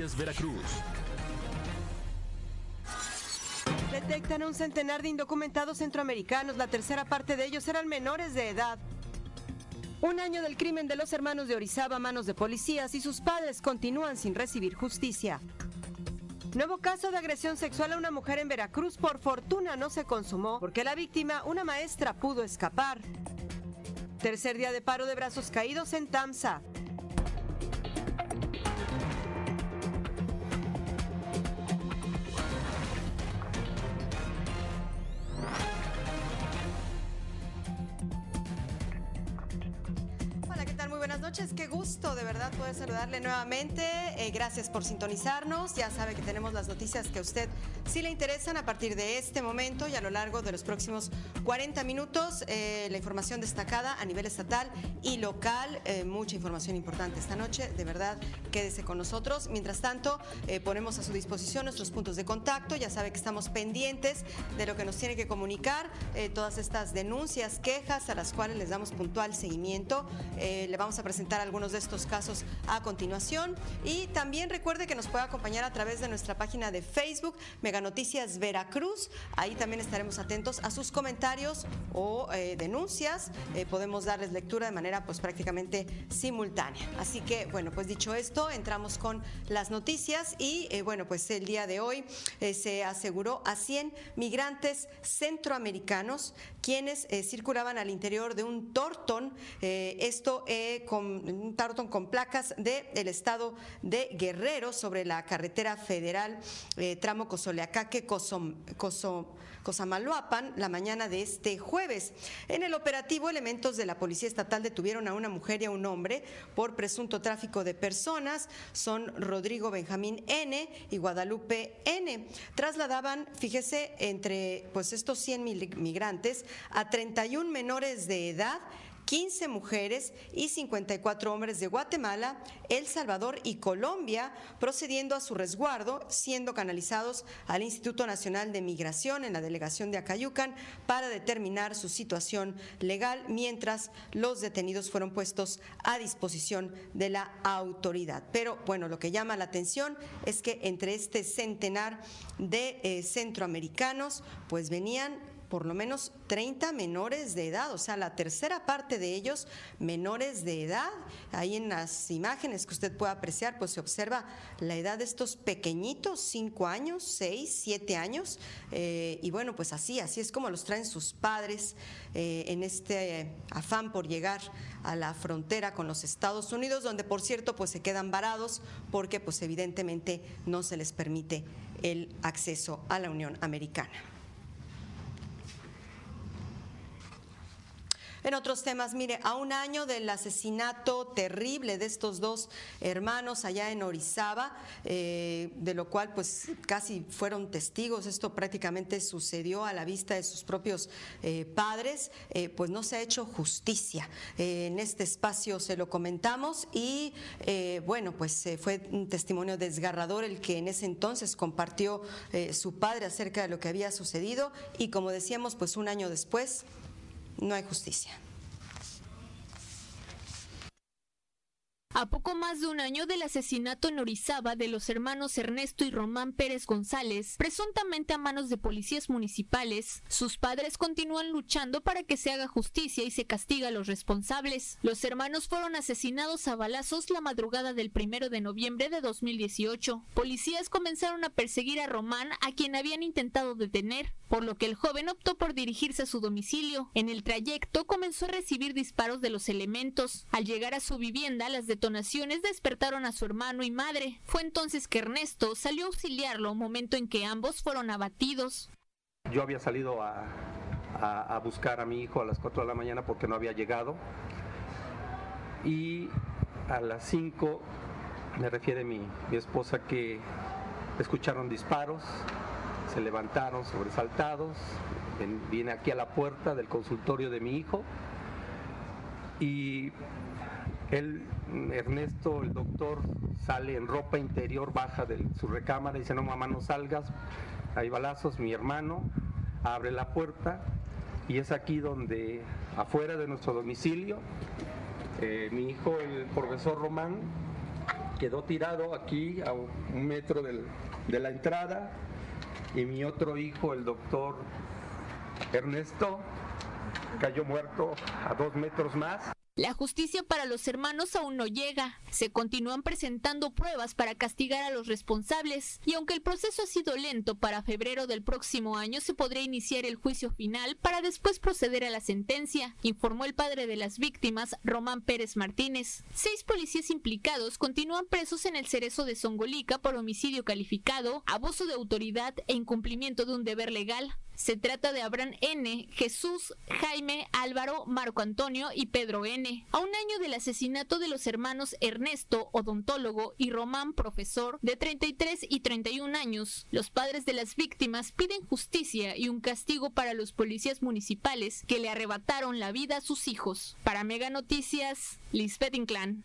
Veracruz. Detectan un centenar de indocumentados centroamericanos. La tercera parte de ellos eran menores de edad. Un año del crimen de los hermanos de Orizaba manos de policías y sus padres continúan sin recibir justicia. Nuevo caso de agresión sexual a una mujer en Veracruz por fortuna no se consumó porque la víctima, una maestra, pudo escapar. Tercer día de paro de brazos caídos en Tamsa. Buenas noches. Qué gusto, de verdad, poder saludarle nuevamente. Eh, gracias por sintonizarnos. Ya sabe que tenemos las noticias que a usted sí le interesan a partir de este momento y a lo largo de los próximos 40 minutos. eh, la información destacada a nivel estatal y local. eh, mucha información importante esta noche. De verdad, quédese con nosotros. Mientras tanto, ponemos a su disposición nuestros puntos de contacto. Ya sabe que estamos pendientes de lo que nos tiene que comunicar. todas estas denuncias, quejas a las cuales les damos puntual seguimiento. Le vamos a presentar algunos de estos casos a continuación. Y también recuerde que nos puede acompañar a través de nuestra página de Facebook, Mega Noticias Veracruz. Ahí también estaremos atentos a sus comentarios o eh, denuncias. Eh, podemos darles lectura de manera pues prácticamente simultánea. Así que, bueno, pues dicho esto, entramos con las noticias y eh, bueno, pues el día de hoy se aseguró a 100 migrantes centroamericanos quienes circulaban al interior de un tortón, esto con placas del estado de Guerrero sobre la carretera federal eh, tramo Cozoleacaque, Cosom- Coso- Cosamaloapan, la mañana de este jueves. En el operativo, elementos de la Policía Estatal detuvieron a una mujer y a un hombre por presunto tráfico de personas. Son Rodrigo Benjamín N. y Guadalupe N. Trasladaban, fíjese, entre pues estos 100 mil- migrantes a 31 menores de edad 15 mujeres y 54 hombres de Guatemala, El Salvador y Colombia, procediendo a su resguardo, siendo canalizados al Instituto Nacional de Migración en la delegación de Acayucan para determinar su situación legal, mientras los detenidos fueron puestos a disposición de la autoridad. Pero bueno, lo que llama la atención es que entre este centenar de eh, centroamericanos, pues venían por lo menos 30 menores de edad, o sea, la tercera parte de ellos menores de edad. Ahí en las imágenes que usted puede apreciar, pues se observa la edad de estos pequeñitos, 5 años, 6, 7 años, eh, y bueno, pues así, así es como los traen sus padres eh, en este afán por llegar a la frontera con los Estados Unidos, donde por cierto, pues se quedan varados porque pues evidentemente no se les permite el acceso a la Unión Americana. En otros temas, mire, a un año del asesinato terrible de estos dos hermanos allá en Orizaba, eh, de lo cual pues casi fueron testigos, esto prácticamente sucedió a la vista de sus propios eh, padres, eh, pues no se ha hecho justicia. En este espacio se lo comentamos y bueno, pues fue un testimonio desgarrador el que en ese entonces compartió su padre acerca de lo que había sucedido y como decíamos, pues un año después no hay justicia. A poco más de un año del asesinato en Orizaba de los hermanos Ernesto y Román Pérez González, presuntamente a manos de policías municipales, sus padres continúan luchando para que se haga justicia y se castiga a los responsables. Los hermanos fueron asesinados a balazos la madrugada del primero de noviembre de 2018. Policías comenzaron a perseguir a Román, a quien habían intentado detener, por lo que el joven optó por dirigirse a su domicilio. En el trayecto comenzó a recibir disparos de los elementos. Al llegar a su vivienda, las detonaciones despertaron a su hermano y madre. Fue entonces que Ernesto salió a auxiliarlo, momento en que ambos fueron abatidos. Yo había salido a, buscar a mi hijo a las 4 de la mañana porque no había llegado. y a las 5 me refiere mi, mi esposa que escucharon disparos, se levantaron sobresaltados, viene aquí a la puerta del consultorio de mi hijo y él, Ernesto, el doctor, sale en ropa interior, baja de su recámara y dice, no mamá, no salgas, hay balazos, mi hermano abre la puerta y es aquí donde, afuera de nuestro domicilio, eh, mi hijo, el profesor Román, quedó tirado aquí a un metro de la entrada y mi otro hijo, el doctor Ernesto, cayó muerto a dos metros más. La justicia para los hermanos aún no llega. Se continúan presentando pruebas para castigar a los responsables y aunque el proceso ha sido lento, para febrero del próximo año se podría iniciar el juicio final para después proceder a la sentencia, informó el padre de las víctimas, Román Pérez Martínez. Seis policías implicados continúan presos en el cerezo de Songolica por homicidio calificado, abuso de autoridad e incumplimiento de un deber legal. Se trata de Abraham N., Jesús, Jaime, Álvaro, Marco Antonio y Pedro N. A un año del asesinato de los hermanos Ernesto, odontólogo, y Román, profesor, de 33 y 31 años, los padres de las víctimas piden justicia y un castigo para los policías municipales que le arrebataron la vida a sus hijos. Para Mega Noticias, Lisbeth Inclán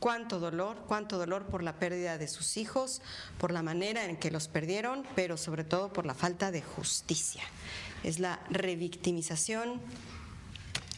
cuánto dolor, cuánto dolor por la pérdida de sus hijos, por la manera en que los perdieron, pero sobre todo por la falta de justicia. Es la revictimización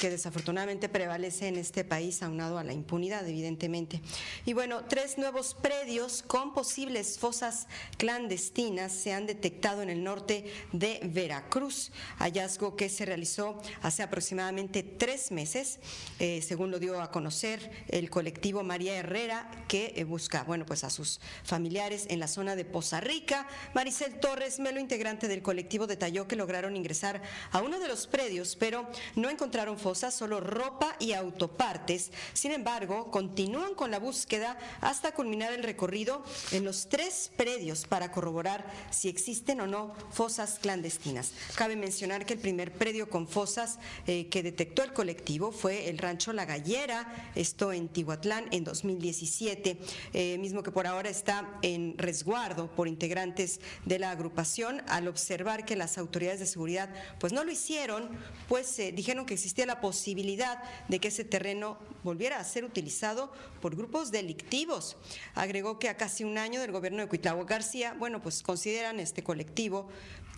que desafortunadamente prevalece en este país, aunado a la impunidad, evidentemente. Y bueno, tres nuevos predios con posibles fosas clandestinas se han detectado en el norte de Veracruz, hallazgo que se realizó hace aproximadamente tres meses, eh, según lo dio a conocer el colectivo María Herrera, que eh, busca, bueno, pues a sus familiares en la zona de Poza Rica. Maricel Torres, Melo, integrante del colectivo, detalló que lograron ingresar a uno de los predios, pero no encontraron fosas solo ropa y autopartes. Sin embargo, continúan con la búsqueda hasta culminar el recorrido en los tres predios para corroborar si existen o no fosas clandestinas. Cabe mencionar que el primer predio con fosas eh, que detectó el colectivo fue el rancho La Gallera, esto en Tihuatlán en 2017, eh, mismo que por ahora está en resguardo por integrantes de la agrupación al observar que las autoridades de seguridad pues no lo hicieron, pues eh, dijeron que existía la posibilidad de que ese terreno volviera a ser utilizado por grupos delictivos. Agregó que a casi un año del gobierno de Cuitlagua García, bueno, pues consideran este colectivo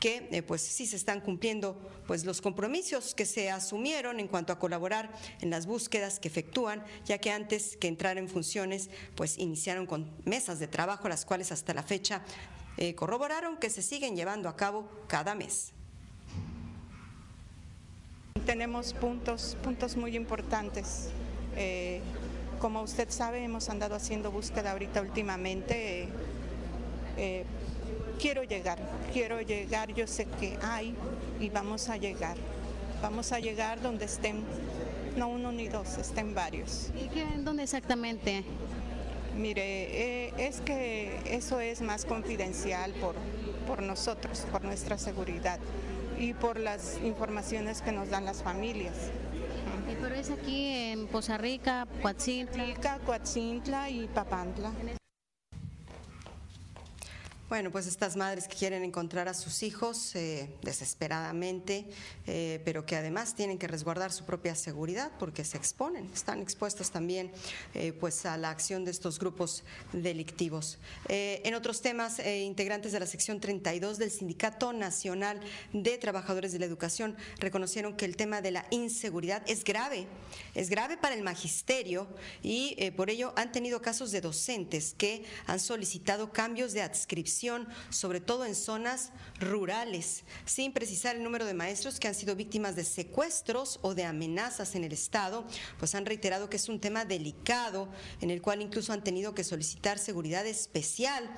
que eh, pues sí se están cumpliendo pues los compromisos que se asumieron en cuanto a colaborar en las búsquedas que efectúan, ya que antes que entrar en funciones pues iniciaron con mesas de trabajo las cuales hasta la fecha eh, corroboraron que se siguen llevando a cabo cada mes tenemos puntos, puntos muy importantes. Eh, como usted sabe, hemos andado haciendo búsqueda ahorita últimamente. Eh, quiero llegar, quiero llegar, yo sé que hay y vamos a llegar. Vamos a llegar donde estén, no uno ni dos, estén varios. ¿Y qué, dónde exactamente? Mire, eh, es que eso es más confidencial por, por nosotros, por nuestra seguridad y por las informaciones que nos dan las familias. Pero es aquí en Poza Rica, Coatzintla. Coatzintla y Papantla. Bueno, pues estas madres que quieren encontrar a sus hijos eh, desesperadamente, eh, pero que además tienen que resguardar su propia seguridad porque se exponen, están expuestos también eh, pues a la acción de estos grupos delictivos. en otros temas, integrantes de la sección 32 del Sindicato Nacional de Trabajadores de la Educación reconocieron que el tema de la inseguridad es grave, es grave para el magisterio y por ello han tenido casos de docentes que han solicitado cambios de adscripción sobre todo en zonas rurales, sin precisar el número de maestros que han sido víctimas de secuestros o de amenazas en el Estado, pues han reiterado que es un tema delicado en el cual incluso han tenido que solicitar seguridad especial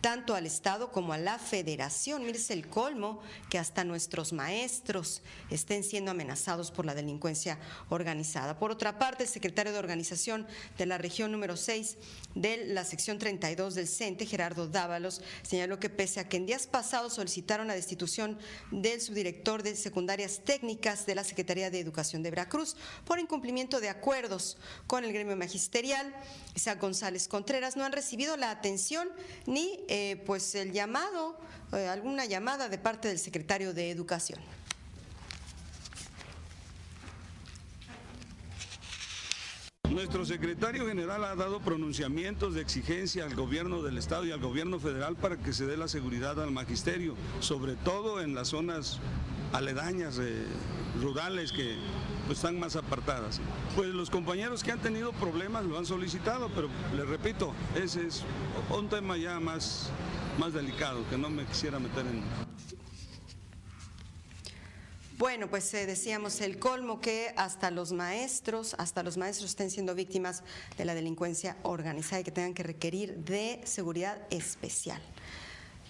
tanto al Estado como a la Federación. Mire, es el colmo que hasta nuestros maestros estén siendo amenazados por la delincuencia organizada. Por otra parte, el secretario de Organización de la región número 6 de la sección 32 del CENTE, Gerardo Dávalos, señaló que pese a que en días pasados solicitaron la destitución del subdirector de secundarias técnicas de la Secretaría de Educación de Veracruz por incumplimiento de acuerdos con el gremio magisterial, Isaac González Contreras no han recibido la atención ni eh, pues el llamado, eh, alguna llamada de parte del secretario de Educación. Nuestro secretario general ha dado pronunciamientos de exigencia al gobierno del Estado y al gobierno federal para que se dé la seguridad al magisterio, sobre todo en las zonas aledañas, eh, rurales que pues, están más apartadas. Pues los compañeros que han tenido problemas lo han solicitado, pero les repito, ese es un tema ya más, más delicado que no me quisiera meter en... Bueno, pues eh, decíamos el colmo que hasta los maestros, hasta los maestros estén siendo víctimas de la delincuencia organizada y que tengan que requerir de seguridad especial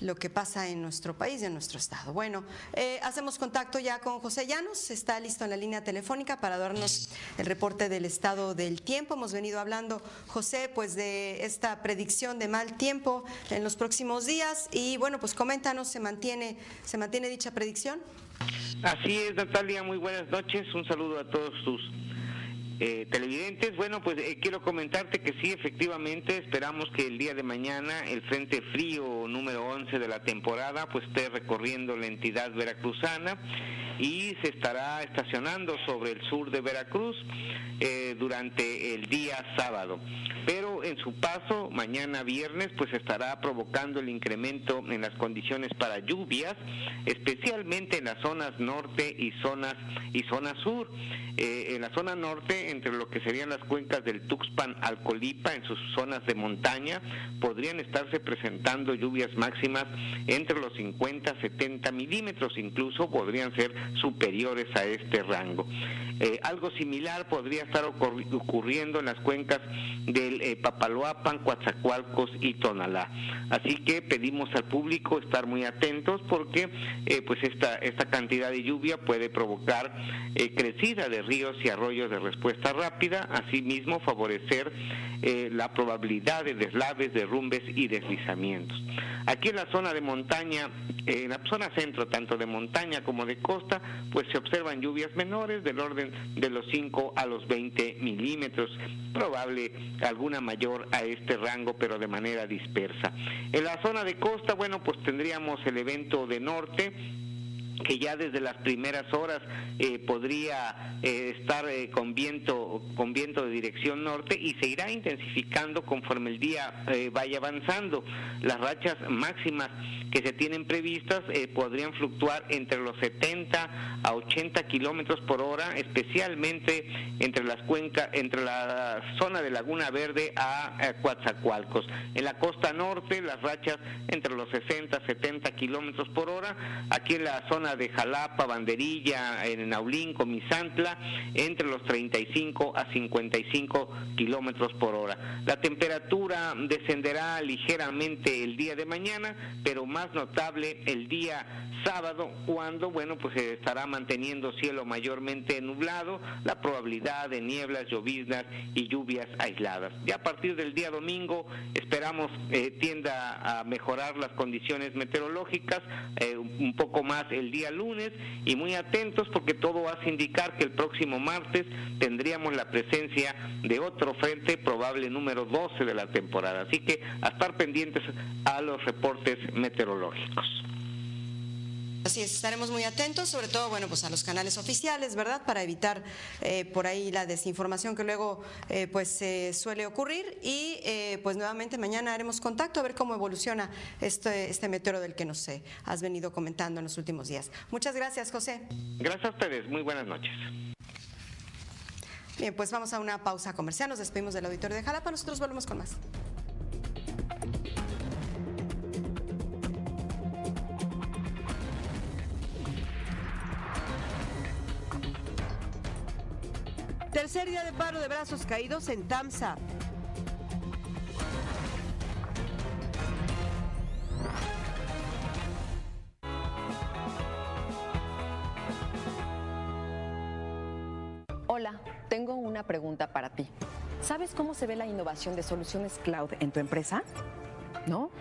lo que pasa en nuestro país y en nuestro estado. Bueno, eh, hacemos contacto ya con José Llanos, está listo en la línea telefónica para darnos el reporte del estado del tiempo. Hemos venido hablando, José, pues de esta predicción de mal tiempo en los próximos días y bueno, pues coméntanos, ¿se mantiene, se mantiene dicha predicción? Así es, Natalia, muy buenas noches, un saludo a todos tus eh, televidentes, bueno, pues eh, quiero comentarte que sí, efectivamente, esperamos que el día de mañana el Frente Frío número 11 de la temporada pues esté recorriendo la entidad veracruzana y se estará estacionando sobre el sur de Veracruz eh, durante el día sábado. Pero en su paso, mañana viernes, pues estará provocando el incremento en las condiciones para lluvias, especialmente en las zonas norte y zonas y zona sur. Eh, en la zona norte, entre lo que serían las cuencas del Tuxpan al Colipa, en sus zonas de montaña, podrían estarse presentando lluvias máximas entre los 50 70 milímetros, incluso podrían ser superiores a este rango. Eh, algo similar podría estar ocurriendo en las cuencas del eh, Papaloapan, Coatzacoalcos y Tonalá. Así que pedimos al público estar muy atentos porque eh, pues esta, esta cantidad de lluvia puede provocar crecida de ríos y arroyos de respuesta rápida, asimismo favorecer la probabilidad de deslaves, derrumbes y deslizamientos. Aquí en la zona de montaña, en la zona centro, tanto de montaña como de costa, pues se observan lluvias menores del orden de los 5 a los 20 milímetros, probable alguna mayor a este rango, pero de manera dispersa. En la zona de costa, bueno, pues tendríamos el evento de norte, que ya desde las primeras horas eh, podría eh, estar eh, con viento con viento de dirección norte y se irá intensificando conforme el día vaya avanzando. Las rachas máximas que se tienen previstas podrían fluctuar entre los 70 a 80 kilómetros por hora, especialmente entre las cuencas, entre la zona de Laguna Verde a, a Coatzacoalcos. En la costa norte, las rachas entre los 60 a 70 kilómetros por hora. Aquí en la zona de Jalapa, Banderilla, en Naulín, Comisantla, entre los 35 a 55 kilómetros por hora. La temperatura descenderá ligeramente el día de mañana, pero más notable el día sábado, cuando, bueno, pues se estará manteniendo cielo mayormente nublado, la probabilidad de nieblas, lloviznas y lluvias aisladas. Ya a partir del día domingo esperamos eh, tienda a mejorar las condiciones meteorológicas, eh, un poco más el día lunes y muy atentos porque todo hace indicar que el próximo martes tendríamos la presencia de otro frente probable número 12 de la temporada. Así que a estar pendientes a los reportes meteorológicos. Así es, estaremos muy atentos, sobre todo, bueno, pues a los canales oficiales, ¿verdad? Para evitar eh, por ahí la desinformación que luego eh, pues se suele ocurrir y eh, pues nuevamente mañana haremos contacto a ver cómo evoluciona este, este meteoro del que nos has venido comentando en los últimos días. Muchas gracias, José. Gracias a ustedes, muy buenas noches. Bien, pues vamos a una pausa comercial, nos despedimos del auditorio de Jalapa, nosotros volvemos con más. Tercer día de paro de brazos caídos en Tamsa. Hola, tengo una pregunta para ti. ¿Sabes cómo se ve la innovación de soluciones cloud en tu empresa? ¿No?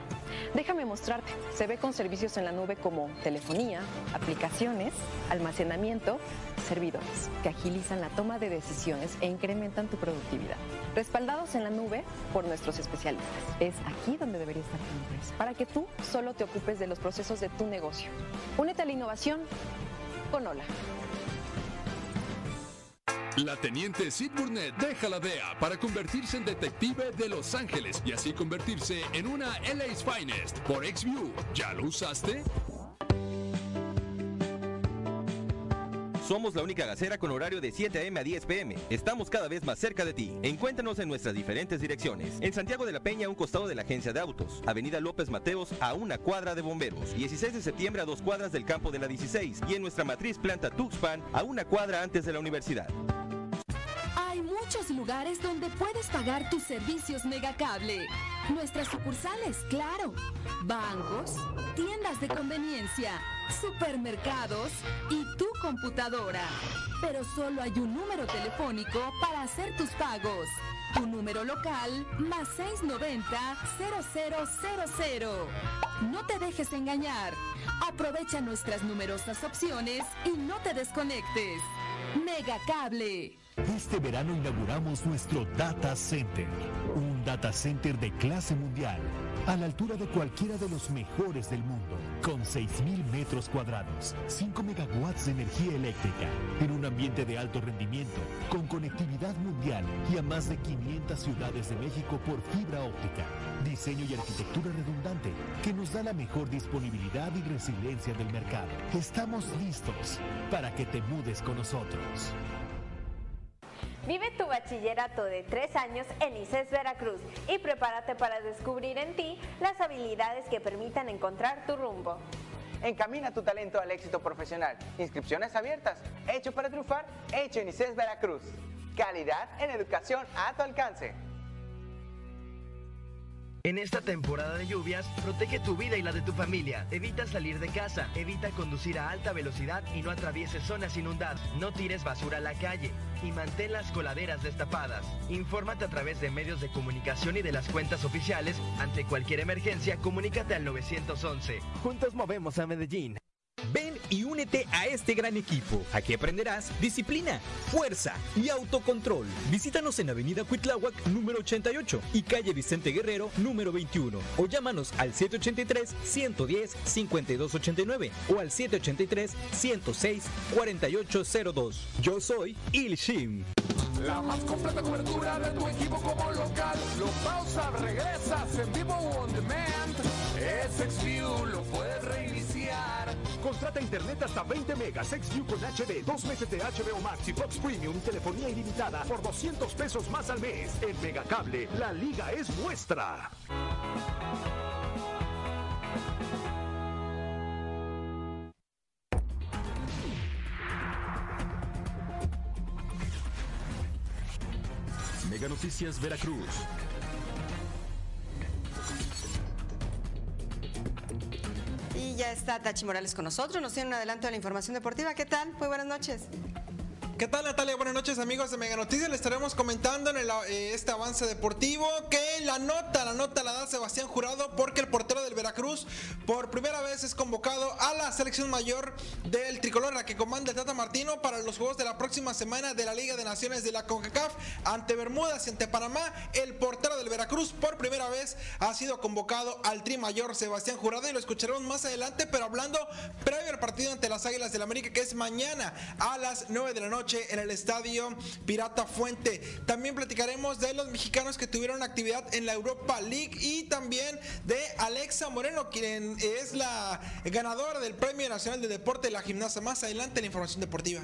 Déjame mostrarte. Se ve con servicios en la nube como telefonía, aplicaciones, almacenamiento, servidores, que agilizan la toma de decisiones e incrementan tu productividad. Respaldados en la nube por nuestros especialistas. Es aquí donde debería estar tu empresa, para que tú solo te ocupes de los procesos de tu negocio. Únete a la innovación con Hola. La teniente Sid Burnett deja la DEA para convertirse en detective de Los Ángeles y así convertirse en una LA's Finest por XView. ¿Ya lo usaste? Somos la única gacera con horario de 7 a.m. a 10 p.m. Estamos cada vez más cerca de ti. Encuéntranos en nuestras diferentes direcciones. En Santiago de la Peña, a un costado de la agencia de autos. Avenida López Mateos, a una cuadra de bomberos. 16 de septiembre a dos cuadras del campo de la 16. Y en nuestra matriz planta Tuxpan, a una cuadra antes de la universidad. Muchos lugares donde puedes pagar tus servicios Megacable. Nuestras sucursales, claro. Bancos, tiendas de conveniencia, supermercados y tu computadora. Pero solo hay un número telefónico para hacer tus pagos. Tu número local más 690-0000. No te dejes engañar. Aprovecha nuestras numerosas opciones y no te desconectes. Megacable. Este verano inauguramos nuestro Data Center, un data center de clase mundial, a la altura de cualquiera de los mejores del mundo, con 6.000 metros cuadrados, 5 megawatts de energía eléctrica, en un ambiente de alto rendimiento, con conectividad mundial y a más de 500 ciudades de México por fibra óptica, diseño y arquitectura redundante que nos da la mejor disponibilidad y resiliencia del mercado. Estamos listos para que te mudes con nosotros. Vive tu bachillerato de tres años en ICES Veracruz y prepárate para descubrir en ti las habilidades que permitan encontrar tu rumbo. Encamina tu talento al éxito profesional. Inscripciones abiertas. Hecho para triunfar, hecho en ICES Veracruz. Calidad en educación a tu alcance. En esta temporada de lluvias, protege tu vida y la de tu familia. Evita salir de casa, evita conducir a alta velocidad y no atravieses zonas inundadas. No tires basura a la calle y mantén las coladeras destapadas. Infórmate a través de medios de comunicación y de las cuentas oficiales. Ante cualquier emergencia, comunícate al 911. Juntos movemos a Medellín. Y únete a este gran equipo. Aquí aprenderás disciplina, fuerza y autocontrol. Visítanos en Avenida Cuitláhuac número 88 y calle Vicente Guerrero número 21 o llámanos al 783 110 5289 o al 783 106 4802. Yo soy Il Shim. La más completa cobertura de tu equipo como local. Lo pausa, regresas en vivo on demand. Es lo puedes reiniciar. Contrata internet hasta 20 megas, XView con HD, dos meses de HBO Max y Fox Premium telefonía ilimitada por 200 pesos más al mes. En Megacable, la liga es nuestra. Mega Noticias Veracruz. Ya está Tachi Morales con nosotros, nos tiene un adelanto de la información deportiva. ¿Qué tal? Muy buenas noches. ¿Qué tal Natalia? Buenas noches amigos de Mega Noticias. Le estaremos comentando en eh, este avance deportivo que la nota, la nota la da Sebastián Jurado porque el portero del Veracruz por primera vez es convocado a la selección mayor del tricolor, la que comanda el Tata Martino para los juegos de la próxima semana de la Liga de Naciones de la CONCACAF ante Bermudas y ante Panamá. El portero del Veracruz por primera vez ha sido convocado al tri mayor Sebastián Jurado y lo escucharemos más adelante, pero hablando previo al partido ante las Águilas del América que es mañana a las 9 de la noche en el estadio Pirata Fuente. También platicaremos de los mexicanos que tuvieron actividad en la Europa League y también de Alexa Moreno, quien es la ganadora del Premio Nacional de Deporte de la Gimnasia. Más adelante la información deportiva.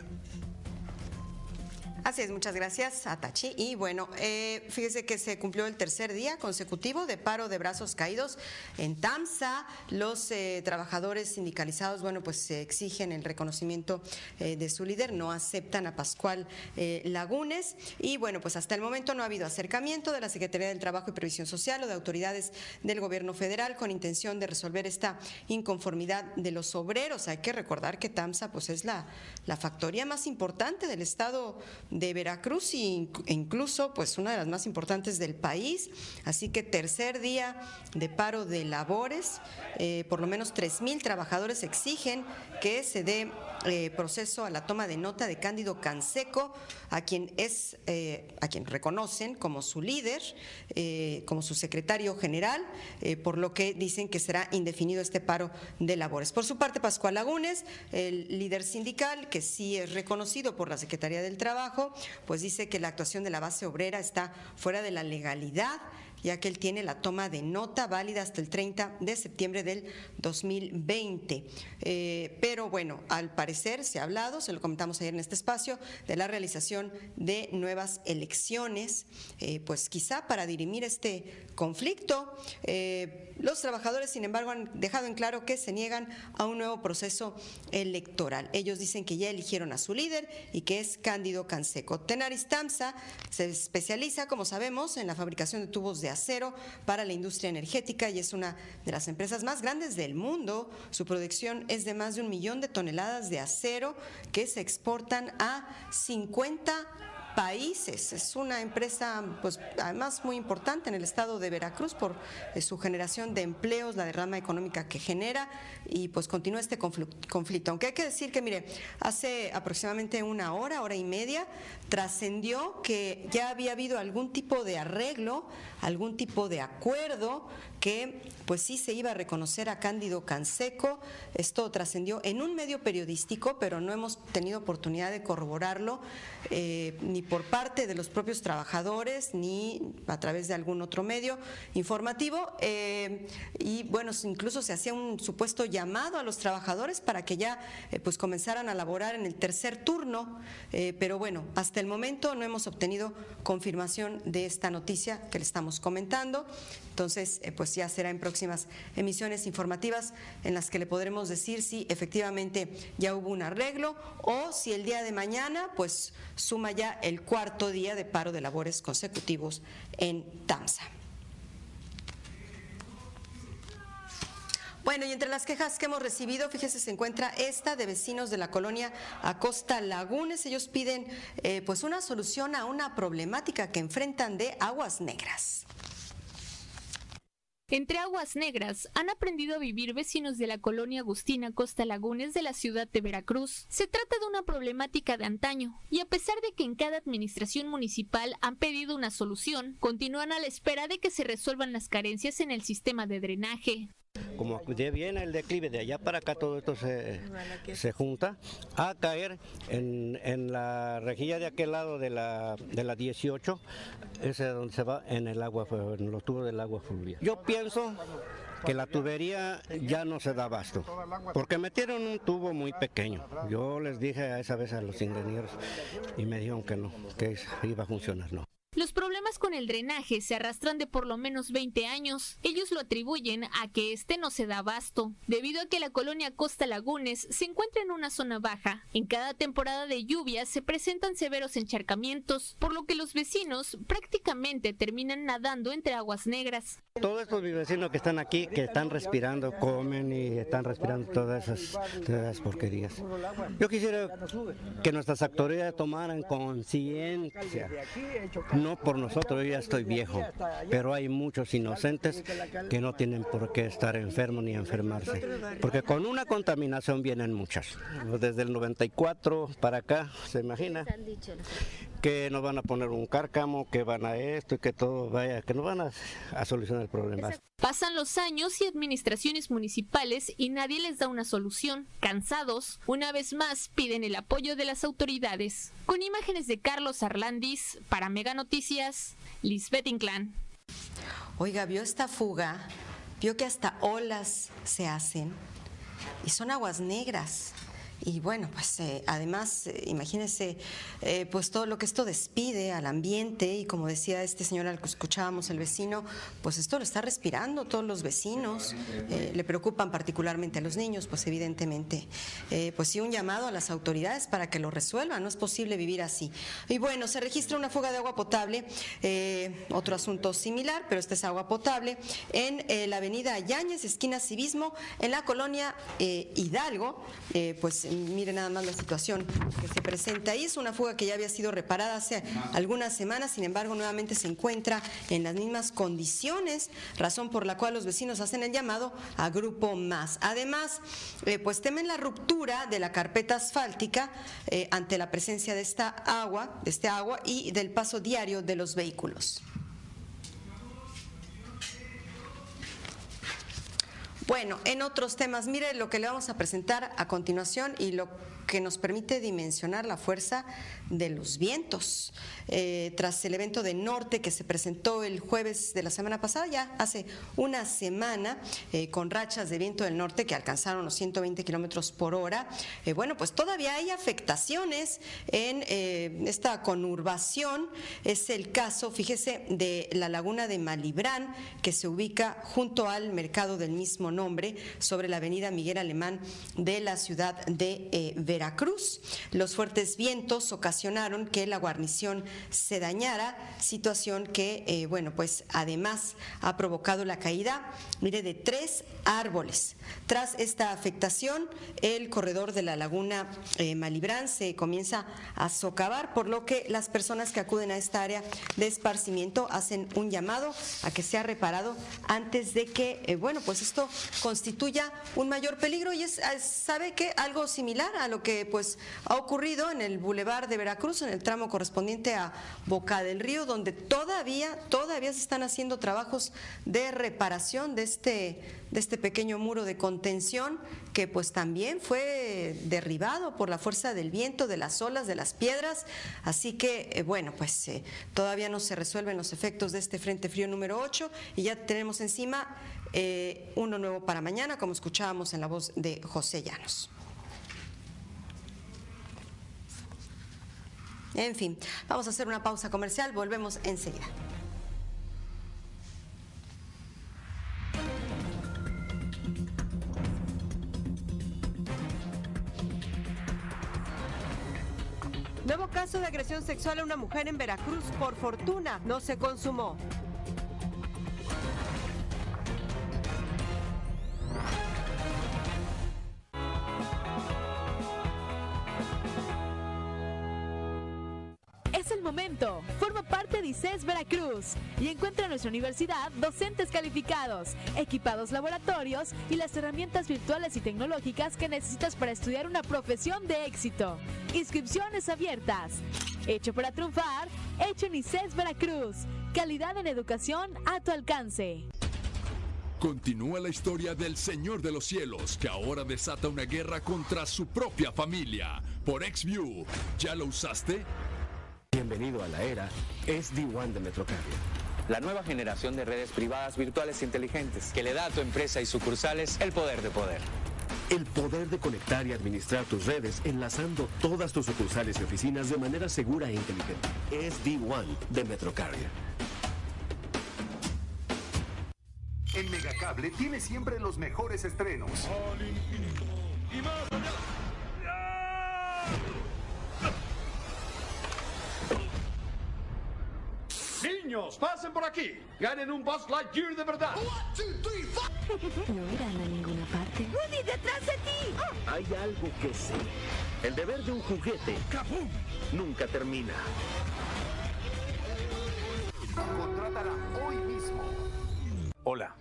Así es, muchas gracias a Tachi. Y bueno, eh, fíjese que se cumplió el tercer día consecutivo de paro de brazos caídos en TAMSA. Los eh, trabajadores sindicalizados, bueno, pues exigen el reconocimiento eh, de su líder, no aceptan a Pascual eh, Lagunes. Y bueno, pues hasta el momento no ha habido acercamiento de la Secretaría del Trabajo y Previsión Social o de autoridades del gobierno federal con intención de resolver esta inconformidad de los obreros. Hay que recordar que TAMSA pues es la, la factoría más importante del estado de Veracruz e incluso pues una de las más importantes del país. Así que tercer día de paro de labores, eh, por lo menos 3.000 trabajadores exigen que se dé eh, proceso a la toma de nota de Cándido Canseco, a quien es, eh, a quien reconocen como su líder, como su secretario general, por lo que dicen que será indefinido este paro de labores. Por su parte, Pascual Lagunes, el líder sindical, que sí es reconocido por la Secretaría del Trabajo, pues dice que la actuación de la base obrera está fuera de la legalidad ya que él tiene la toma de nota válida hasta el 30 de septiembre del 2020. Eh, pero bueno, al parecer se ha hablado, se lo comentamos ayer en este espacio, de la realización de nuevas elecciones, eh, pues quizá para dirimir este conflicto. Eh, los trabajadores, sin embargo, han dejado en claro que se niegan a un nuevo proceso electoral. Ellos dicen que ya eligieron a su líder y que es Cándido Canseco. Tenaris Tamsa se especializa, como sabemos, en la fabricación de tubos de acero para la industria energética y es una de las empresas más grandes del mundo. Su producción es de más de un millón de toneladas de acero que se exportan a 50 países. Es una empresa, pues, además muy importante en el estado de Veracruz por eh, su generación de empleos, la derrama económica que genera y pues continúa este conflicto. Aunque hay que decir que, mire, hace aproximadamente una hora, hora y media, trascendió que ya había habido algún tipo de arreglo, algún tipo de acuerdo que pues sí se iba a reconocer a Cándido Canseco. Esto trascendió en un medio periodístico, pero no hemos tenido oportunidad de corroborarlo eh, ni por parte de los propios trabajadores ni a través de algún otro medio informativo. Eh, y bueno, incluso se hacía un supuesto llamado a los trabajadores para que ya eh, pues comenzaran a laborar en el tercer turno. pero bueno, hasta el momento no hemos obtenido confirmación de esta noticia que le estamos comentando. Entonces, pues ya será en próximas emisiones informativas en las que le podremos decir si efectivamente ya hubo un arreglo o si el día de mañana pues suma ya el cuarto día de paro de labores consecutivos en TAMSA. Bueno, y entre las quejas que hemos recibido, fíjese, se encuentra esta de vecinos de la colonia Acosta Lagunes. Ellos piden eh, pues una solución a una problemática que enfrentan de aguas negras. Entre aguas negras han aprendido a vivir vecinos de la colonia Agustina Costa Lagunes de la ciudad de Veracruz. Se trata de una problemática de antaño y a pesar de que en cada administración municipal han pedido una solución, continúan a la espera de que se resuelvan las carencias en el sistema de drenaje. Como viene el declive de allá para acá, todo esto se, se junta a caer en, la rejilla de aquel lado de la, de la 18, ese es donde se va en el agua, en los tubos del agua fluvial. Yo pienso que la tubería ya no se da abasto, porque metieron un tubo muy pequeño. Yo les dije a esa vez a los ingenieros y me dijeron que no, que iba a funcionar, no. Los problemas con el drenaje se arrastran de por lo menos 20 años. Ellos lo atribuyen a que este no se da abasto, debido a que la colonia Costa Lagunes se encuentra en una zona baja. En cada temporada de lluvias se presentan severos encharcamientos, por lo que los vecinos prácticamente terminan nadando entre aguas negras. Todos estos vecinos que están aquí, que están respirando, comen y están respirando todas esas, todas esas porquerías. Yo quisiera que nuestras autoridades tomaran conciencia no por nosotros, yo ya estoy viejo, pero hay muchos inocentes que no tienen por qué estar enfermos ni enfermarse, porque con una contaminación vienen muchas. Desde el 94 para acá, se imagina que nos van a poner un cárcamo, que van a esto y que todo vaya, que nos van a, solucionar el problema. Pasan los años y administraciones municipales y nadie les da una solución. Cansados, una vez más piden el apoyo de las autoridades. Con imágenes de Carlos Arlandis, para Mega Noticias, Lisbeth Inclán. Oiga, ¿vio esta fuga? ¿Vio que hasta olas se hacen? Y son aguas negras. Y bueno, pues eh, además, eh, imagínense, eh, pues todo lo que esto despide al ambiente y como decía este señor al que escuchábamos, el vecino, pues esto lo está respirando todos los vecinos, le preocupan particularmente a los niños, pues evidentemente, pues sí un llamado a las autoridades para que lo resuelvan, no es posible vivir así. Y bueno, se registra una fuga de agua potable, otro asunto similar, pero este es agua potable, en la avenida Yáñez, esquina Civismo, en la colonia Hidalgo, pues mire nada más la situación que se presenta ahí. Es una fuga que ya había sido reparada hace algunas semanas, sin embargo, nuevamente se encuentra en las mismas condiciones, razón por la cual los vecinos hacen el llamado a Grupo Más. Además, eh, pues temen la ruptura de la carpeta asfáltica eh, ante la presencia de esta agua, de este agua y del paso diario de los vehículos. Bueno, en otros temas, mire lo que le vamos a presentar a continuación y lo que nos permite dimensionar la fuerza de los vientos. Eh, tras el evento de norte que se presentó el jueves de la semana pasada, ya hace una semana, eh, con rachas de viento del norte que alcanzaron los 120 kilómetros por hora, eh, bueno, pues todavía hay afectaciones en esta conurbación. Es el caso, fíjese, de la laguna de Malibrán, que se ubica junto al mercado del mismo nombre, sobre la avenida Miguel Alemán de la ciudad de Veracruz. Los fuertes vientos ocasionaron que la guarnición se dañara, situación que, eh, bueno, pues además ha provocado la caída, mire, de tres árboles. Tras esta afectación, el corredor de la laguna eh, Malibrán se comienza a socavar, por lo que las personas que acuden a esta área de esparcimiento hacen un llamado a que sea reparado antes de que, eh, bueno, pues esto constituya un mayor peligro y es, sabe que algo similar a lo que pues ha ocurrido en el bulevar de Veracruz, en el tramo correspondiente a Boca del Río, donde todavía, todavía se están haciendo trabajos de reparación de este, de este pequeño muro de contención que pues también fue derribado por la fuerza del viento, de las olas, de las piedras. Así que, eh, bueno, pues eh, todavía no se resuelven los efectos de este Frente Frío número 8 y ya tenemos encima eh, uno nuevo para mañana, como escuchábamos en la voz de José Llanos. En fin, vamos a hacer una pausa comercial, volvemos enseguida. Nuevo caso de agresión sexual a una mujer en Veracruz. Por fortuna, no se consumó. Nuestra universidad docentes calificados, equipados laboratorios y las herramientas virtuales y tecnológicas que necesitas para estudiar una profesión de éxito. Inscripciones abiertas. Hecho para triunfar, hecho en ICES Veracruz. Calidad en educación a tu alcance. Continúa la historia del Señor de los Cielos, que ahora desata una guerra contra su propia familia. Por XView, ¿ya lo usaste? Bienvenido a la era SD-WAN de Metrocarrier. La nueva generación de redes privadas virtuales inteligentes que le da a tu empresa y sucursales el poder de poder. El poder de conectar y administrar tus redes enlazando todas tus sucursales y oficinas de manera segura e inteligente. SD-WAN de Metrocarrier. En Megacable tiene siempre los mejores estrenos. Niños, pasen por aquí. Ganen un Buzz Lightyear de verdad. No irán a ninguna parte. ¡Woody, detrás de ti! Hay algo que sé. El deber de un juguete nunca termina. Contrátala hoy mismo. Hola,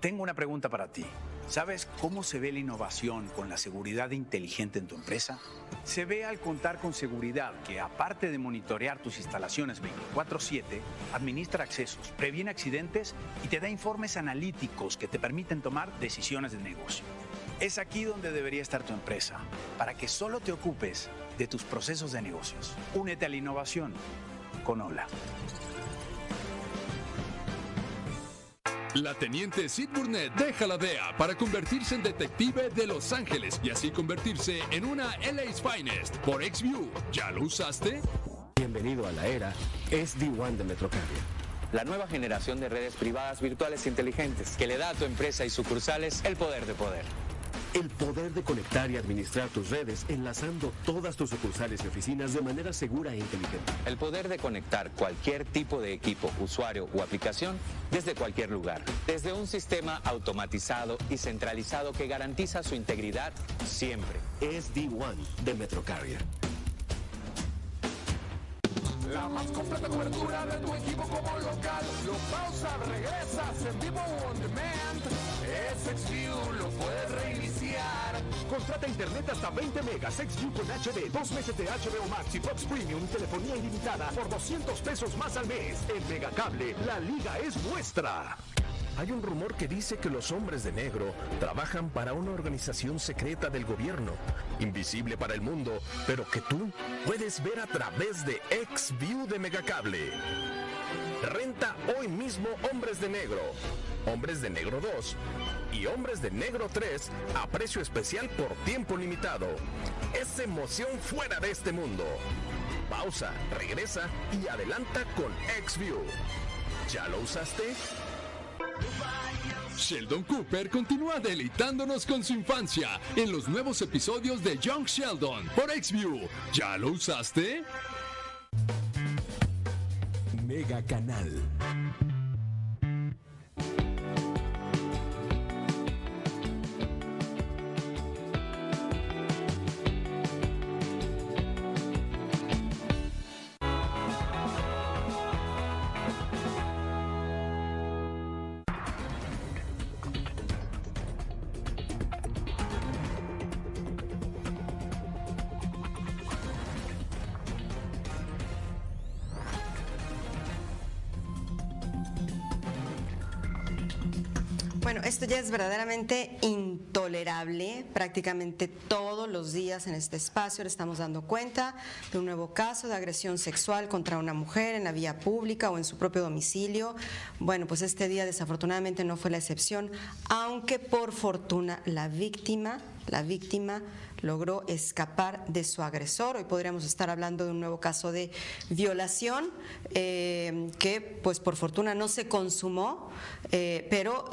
tengo una pregunta para ti. ¿Sabes cómo se ve la innovación con la seguridad inteligente en tu empresa? Se ve al contar con seguridad que, aparte de monitorear tus instalaciones 24/7, administra accesos, previene accidentes y te da informes analíticos que te permiten tomar decisiones de negocio. Es aquí donde debería estar tu empresa, para que solo te ocupes de tus procesos de negocios. Únete a la innovación con Hola. La teniente Sid Burnett deja la DEA para convertirse en detective de Los Ángeles y así convertirse en una LA's Finest por XView. ¿Ya lo usaste? Bienvenido a la era SD-WAN de Metrocarrier. La nueva generación de redes privadas virtuales inteligentes que le da a tu empresa y sucursales el poder de poder. El poder de conectar y administrar tus redes enlazando todas tus sucursales y oficinas de manera segura e inteligente. El poder de conectar cualquier tipo de equipo, usuario o aplicación desde cualquier lugar. Desde un sistema automatizado y centralizado que garantiza su integridad siempre. Es D1 de Metrocarrier. La más completa cobertura de tu equipo como local. Lo pausa, regresas en vivo on demand. SXView lo puedes reiniciar. Contrata internet hasta 20 megas, XView con HD, dos meses de HBO Max y Fox Premium, telefonía ilimitada por 200 pesos más al mes. En Megacable, la liga es nuestra. Hay un rumor que dice que los hombres de negro trabajan para una organización secreta del gobierno, invisible para el mundo, pero que tú puedes ver a través de XView de Megacable. Renta hoy mismo Hombres de Negro, Hombres de Negro 2 y Hombres de Negro 3 a precio especial por tiempo limitado. Es emoción fuera de este mundo. Pausa, regresa y adelanta con XView. ¿Ya lo usaste? Sheldon Cooper continúa deleitándonos con su infancia en los nuevos episodios de Young Sheldon por XView. ¿Ya lo usaste? Mega Canal. Es verdaderamente intolerable. Prácticamente todos los días en este espacio le estamos dando cuenta de un nuevo caso de agresión sexual contra una mujer en la vía pública o en su propio domicilio. Bueno, pues este día desafortunadamente no fue la excepción, aunque por fortuna la víctima, la víctima logró escapar de su agresor. Hoy podríamos estar hablando de un nuevo caso de violación eh, que, pues por fortuna, no se consumó, eh, pero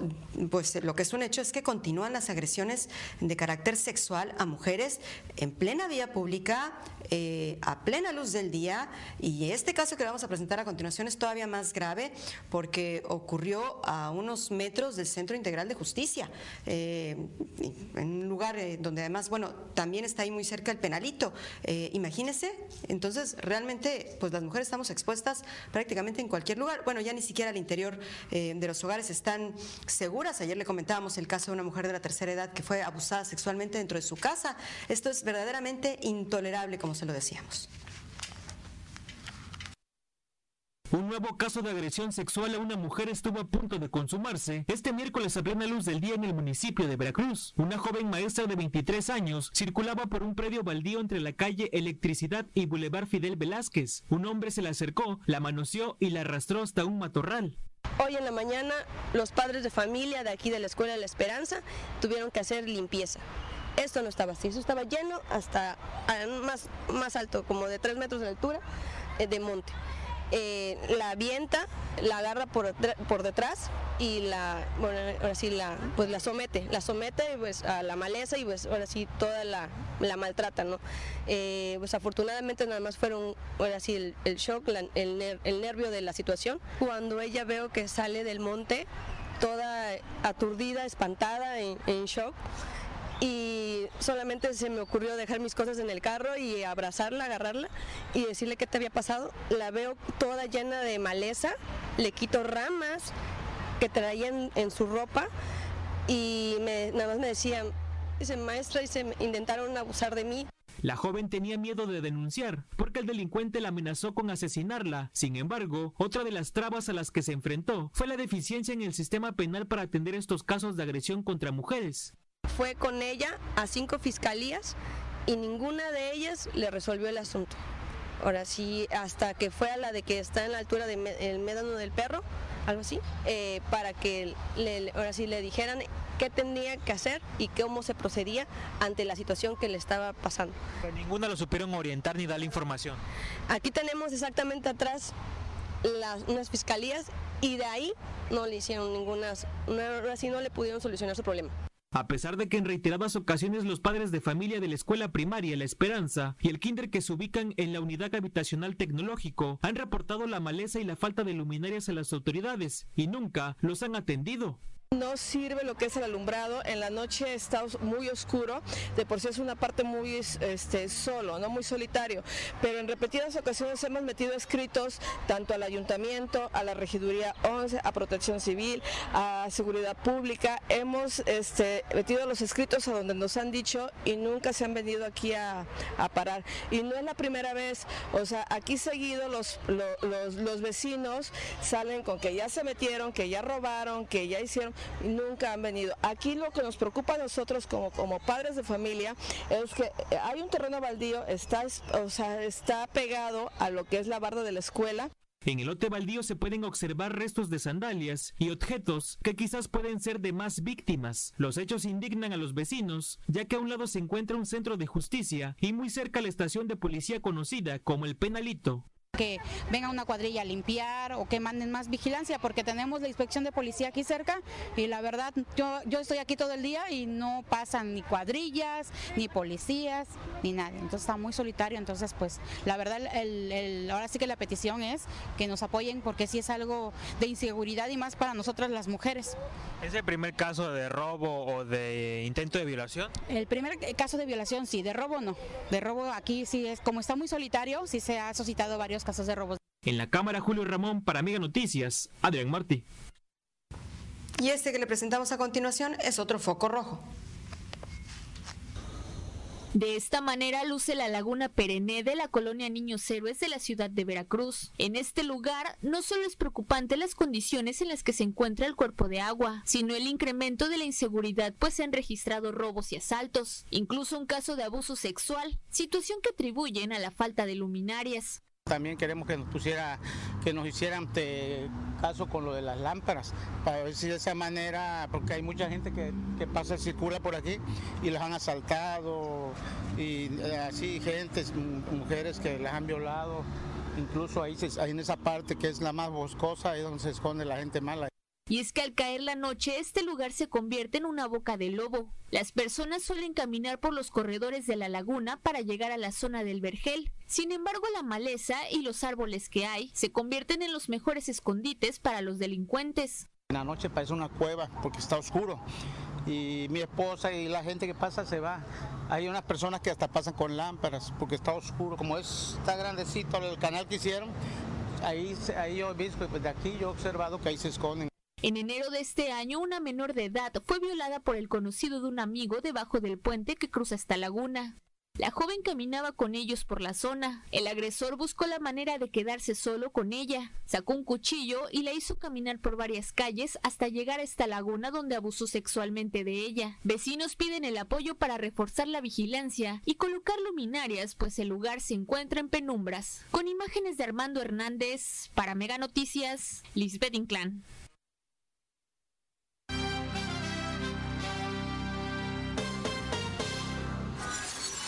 pues lo que es un hecho es que continúan las agresiones de carácter sexual a mujeres en plena vía pública, eh, a plena luz del día. Y este caso que vamos a presentar a continuación es todavía más grave porque ocurrió a unos metros del Centro Integral de Justicia, en un lugar donde además, bueno, también está ahí muy cerca el penalito. Eh, imagínese, entonces realmente, pues las mujeres estamos expuestas prácticamente en cualquier lugar. Bueno, ya ni siquiera al interior eh, de los hogares están seguras. Ayer le comentábamos el caso de una mujer de la tercera edad que fue abusada sexualmente dentro de su casa. Esto es verdaderamente intolerable, como se lo decíamos. Un nuevo caso de agresión sexual a una mujer estuvo a punto de consumarse este miércoles a plena luz del día en el municipio de Veracruz. Una joven maestra de 23 años circulaba por un predio baldío entre la calle Electricidad y Boulevard Fidel Velázquez. Un hombre se le acercó, la manoseó y la arrastró hasta un matorral. Hoy en la mañana los padres de familia de aquí de la Escuela de la Esperanza tuvieron que hacer limpieza. Esto no estaba así, eso estaba lleno hasta ah, más, más alto, como de 3 metros de altura, eh, de monte. Eh, la avienta, la agarra por, por detrás y la, bueno, ahora sí la, pues la somete, la somete pues a la maleza y pues ahora sí toda la, la maltrata, ¿no? Eh, pues afortunadamente nada más fueron, ahora sí el, el shock, la- el, ner- el nervio de la situación. Cuando ella veo que sale del monte, toda aturdida, espantada, en, en shock, y solamente se me ocurrió dejar mis cosas en el carro y abrazarla, agarrarla y decirle qué te había pasado. La veo toda llena de maleza, le quito ramas que traían en su ropa y me- nada más me decían, dice maestra, y se intentaron abusar de mí. La joven tenía miedo de denunciar porque el delincuente la amenazó con asesinarla. Sin embargo, otra de las trabas a las que se enfrentó fue la deficiencia en el sistema penal para atender estos casos de agresión contra mujeres. Fue con ella a cinco fiscalías y ninguna de ellas le resolvió el asunto. Ahora sí, hasta que fue a la de que está en la altura del médano del perro, algo así, eh, para que le, ahora sí le dijeran qué tenía que hacer y cómo se procedía ante la situación que le estaba pasando. Ninguna lo supieron orientar ni darle información. Aquí tenemos exactamente atrás las, unas fiscalías y de ahí no le hicieron ninguna, ahora sí no le pudieron solucionar su problema. A pesar de que en reiteradas ocasiones los padres de familia de la escuela primaria La Esperanza y el kinder que se ubican en la unidad habitacional tecnológico han reportado la maleza y la falta de luminarias a las autoridades y nunca los han atendido. No sirve lo que es el alumbrado, en la noche está muy oscuro, de por sí es una parte muy este, solo, no muy solitario, pero en repetidas ocasiones hemos metido escritos tanto al ayuntamiento, a la regiduría 11, a protección civil, a seguridad pública, hemos este, metido los escritos a donde nos han dicho y nunca se han venido aquí a, parar. Y no es la primera vez, o sea, aquí seguido los, los, los vecinos salen con que ya se metieron, que ya robaron, que ya hicieron nunca han venido. Aquí lo que nos preocupa a nosotros como, como padres de familia es que hay un terreno baldío, está, o sea, está pegado a lo que es la barda de la escuela. En el lote baldío se pueden observar restos de sandalias y objetos que quizás pueden ser de más víctimas. Los hechos indignan a los vecinos, ya que a un lado se encuentra un centro de justicia y muy cerca la estación de policía conocida como el Penalito que venga una cuadrilla a limpiar o que manden más vigilancia, porque tenemos la inspección de policía aquí cerca y la verdad yo, yo estoy aquí todo el día y no pasan ni cuadrillas, ni policías, ni nadie. Entonces está muy solitario, entonces pues la verdad el, ahora sí que la petición es que nos apoyen porque sí es algo de inseguridad y más para nosotras las mujeres. ¿Es el primer caso de robo o de intento de violación? El primer caso de violación sí, de robo no. De robo aquí sí es, como está muy solitario, sí se ha suscitado varios casos de robos. En la cámara Julio Ramón para Mega Noticias, Adrián Martí. Y este que le presentamos a continuación es otro foco rojo. De esta manera luce la laguna perenne de la colonia Niños Héroes de la ciudad de Veracruz. En este lugar no solo es preocupante las condiciones en las que se encuentra el cuerpo de agua, sino el incremento de la inseguridad, pues se han registrado robos y asaltos, incluso un caso de abuso sexual, situación que atribuyen a la falta de luminarias. También queremos que nos pusiera, que nos hicieran caso con lo de las lámparas, para ver si de esa manera, porque hay mucha gente que, que pasa, circula por aquí y las han asaltado, y eh, así gente, mujeres que las han violado, incluso ahí, ahí en esa parte que es la más boscosa, ahí donde se esconde la gente mala. Y es que al caer la noche este lugar se convierte en una boca de lobo. Las personas suelen caminar por los corredores de la laguna para llegar a la zona del vergel. Sin embargo, la maleza y los árboles que hay se convierten en los mejores escondites para los delincuentes. En la noche parece una cueva porque está oscuro y mi esposa y la gente que pasa se va. Hay unas personas que hasta pasan con lámparas porque está oscuro, como es, está grandecito el canal que hicieron. Ahí, ahí yo he visto, pues de aquí yo he observado que ahí se esconden. En enero de este año, una menor de edad fue violada por el conocido de un amigo debajo del puente que cruza esta laguna. La joven caminaba con ellos por la zona. El agresor buscó la manera de quedarse solo con ella. Sacó un cuchillo y la hizo caminar por varias calles hasta llegar a esta laguna donde abusó sexualmente de ella. Vecinos piden el apoyo para reforzar la vigilancia y colocar luminarias, pues el lugar se encuentra en penumbras. Con imágenes de Armando Hernández, para Mega Noticias, Lisbeth Inclán.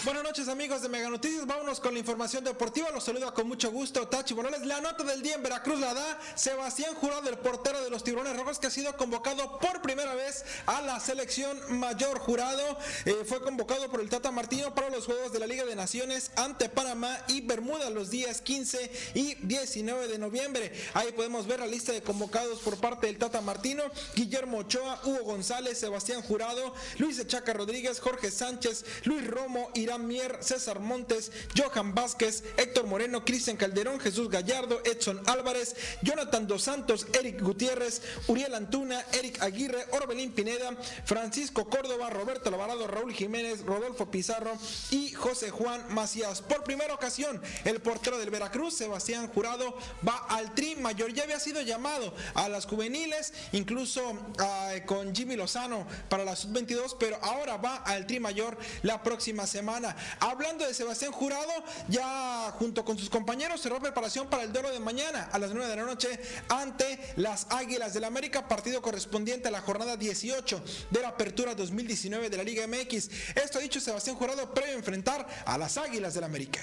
Buenas noches amigos de Mega Noticias, vámonos con la información deportiva, los saluda con mucho gusto Tachi Morales. La nota del día en Veracruz la da Sebastián Jurado, el portero de los Tiburones Rojos, que ha sido convocado por primera vez a la selección mayor. Jurado eh, fue convocado por el Tata Martino para los Juegos de la Liga de Naciones ante Panamá y Bermuda los días 15 y 19 de noviembre. Ahí podemos ver la lista de convocados por parte del Tata Martino, Guillermo Ochoa, Hugo González, Sebastián Jurado, Luis Echaca Rodríguez, Jorge Sánchez, Luis Romo, Irán Mier, César Montes, Johan Vázquez, Héctor Moreno, Cristian Calderón, Jesús Gallardo, Edson Álvarez, Jonathan Dos Santos, Eric Gutiérrez, Uriel Antuna, Eric Aguirre, Orbelín Pineda, Francisco Córdoba, Roberto Alvarado, Raúl Jiménez, Rodolfo Pizarro y José Juan Macías. Por primera ocasión, el portero del Veracruz, Sebastián Jurado, va al Tri Mayor. Ya había sido llamado a las juveniles, incluso ah, con Jimmy Lozano para la sub-22, pero ahora va al Tri Mayor la próxima semana. Hablando de Sebastián Jurado, ya junto con sus compañeros cerró preparación para el duelo de mañana a las 9 de la noche ante las Águilas del América, partido correspondiente a la jornada 18 de la apertura 2019 de la Liga MX. Esto ha dicho Sebastián Jurado previo a enfrentar a las Águilas del América.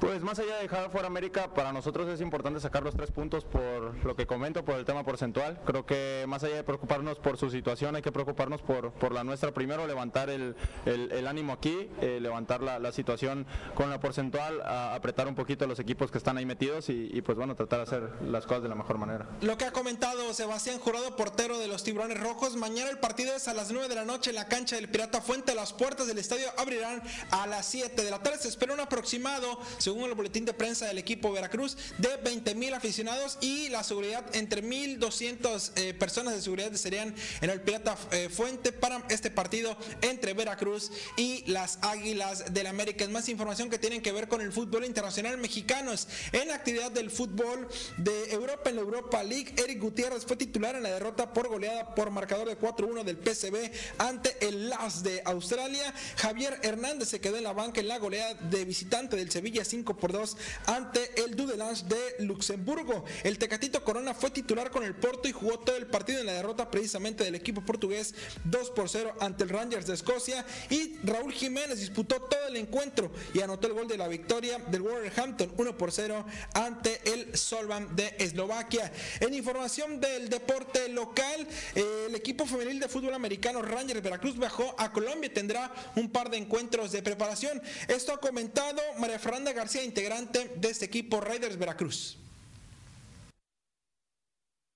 Pues más allá de dejar fuera América, para nosotros es importante sacar los tres puntos por lo que comento, por el tema porcentual. Creo que más allá de preocuparnos por su situación, hay que preocuparnos por, por la nuestra primero, levantar el, el- el ánimo aquí, eh, levantar la, la situación con la porcentual, a- apretar un poquito los equipos que están ahí metidos y, y, pues bueno, tratar de hacer las cosas de la mejor manera. Lo que ha comentado Sebastián Jurado, portero de los Tiburones Rojos, mañana el partido es a las 9 de la noche en la cancha del Pirata Fuente. Las puertas del estadio abrirán a las 7 de la tarde. Se espera un aproximado, según el boletín de prensa del equipo Veracruz, de 20 mil aficionados y la seguridad entre 1.200 eh, personas de seguridad serían en el Pirata eh, Fuente para este partido entre Veracruz y las Águilas del América. Es más información que tienen que ver con el fútbol internacional mexicano. En actividad del fútbol de Europa en la Europa League, Eric Gutiérrez fue titular en la derrota por goleada por marcador de 4-1 del PSV ante el LAS de Australia. Javier Hernández se quedó en la banca en la goleada de visitante del Sevilla 5 por 2 ante el Dudelange de Luxemburgo. El Tecatito Corona fue titular con el Porto y jugó todo el partido en la derrota precisamente del equipo portugués 2 por 0 ante el Rangers de Escocia y Raúl Jiménez disputó todo el encuentro y anotó el gol de la victoria del Wolverhampton 1 por 0 ante el Solvan de Eslovaquia. En información del deporte local, eh, el equipo femenil de fútbol americano Rangers Veracruz viajó a Colombia y tendrá un par de encuentros de preparación. Esto ha comentado María Fernanda García, integrante de este equipo Raiders Veracruz.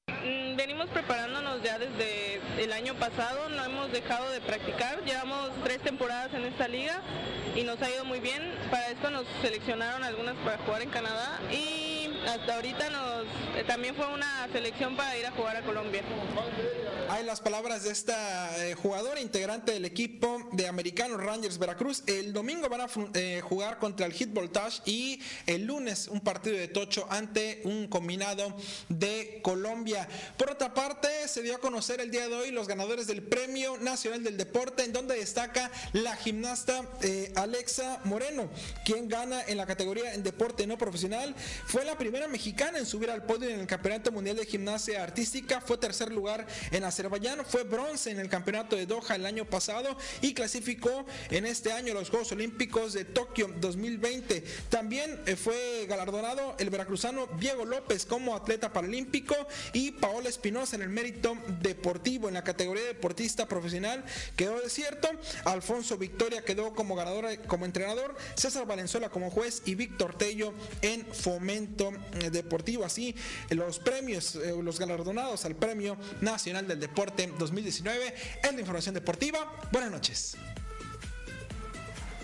Mm, Venimos preparándonos ya desde el año pasado, no hemos dejado de practicar, llevamos tres temporadas en esta liga y nos ha ido muy bien. Para esto nos seleccionaron algunas para jugar en Canadá y hasta ahorita nos eh, también fue una selección para ir a jugar a Colombia. Hay las palabras de esta eh, jugadora integrante del equipo de Americanos Rangers Veracruz. El domingo van a eh, jugar contra el Hit Voltage y el lunes un partido de tocho ante un combinado de Colombia. Por otra parte, se dio a conocer el día de hoy los ganadores del Premio Nacional del Deporte, en donde destaca la gimnasta eh, Alexa Moreno, quien gana en la categoría en deporte no profesional. Fue la primera mexicana en subir al podio en el Campeonato Mundial de Gimnasia Artística. Fue tercer lugar en Azerbaiyán. Fue bronce en el Campeonato de Doha el año pasado y clasificó en este año los Juegos Olímpicos de Tokio 2020. También eh, fue galardonado el veracruzano Diego López como atleta paralímpico y Paola Espinosa en el mérito deportivo en la categoría de deportista profesional quedó desierto. Alfonso Victoria quedó como ganador como entrenador, César Valenzuela como juez y Víctor Tello en fomento eh, deportivo. Así los premios, eh, los galardonados al Premio Nacional del Deporte 2019 en la información deportiva. Buenas noches.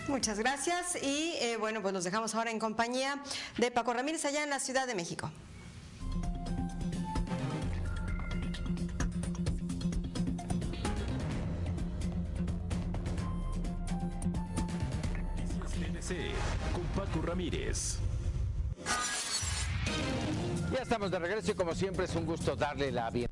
Muchas gracias y eh, bueno, pues los dejamos ahora en compañía de Paco Ramírez allá en la Ciudad de México. Con Paco Ramírez. Ya estamos de regreso y como siempre es un gusto darle la bienvenida.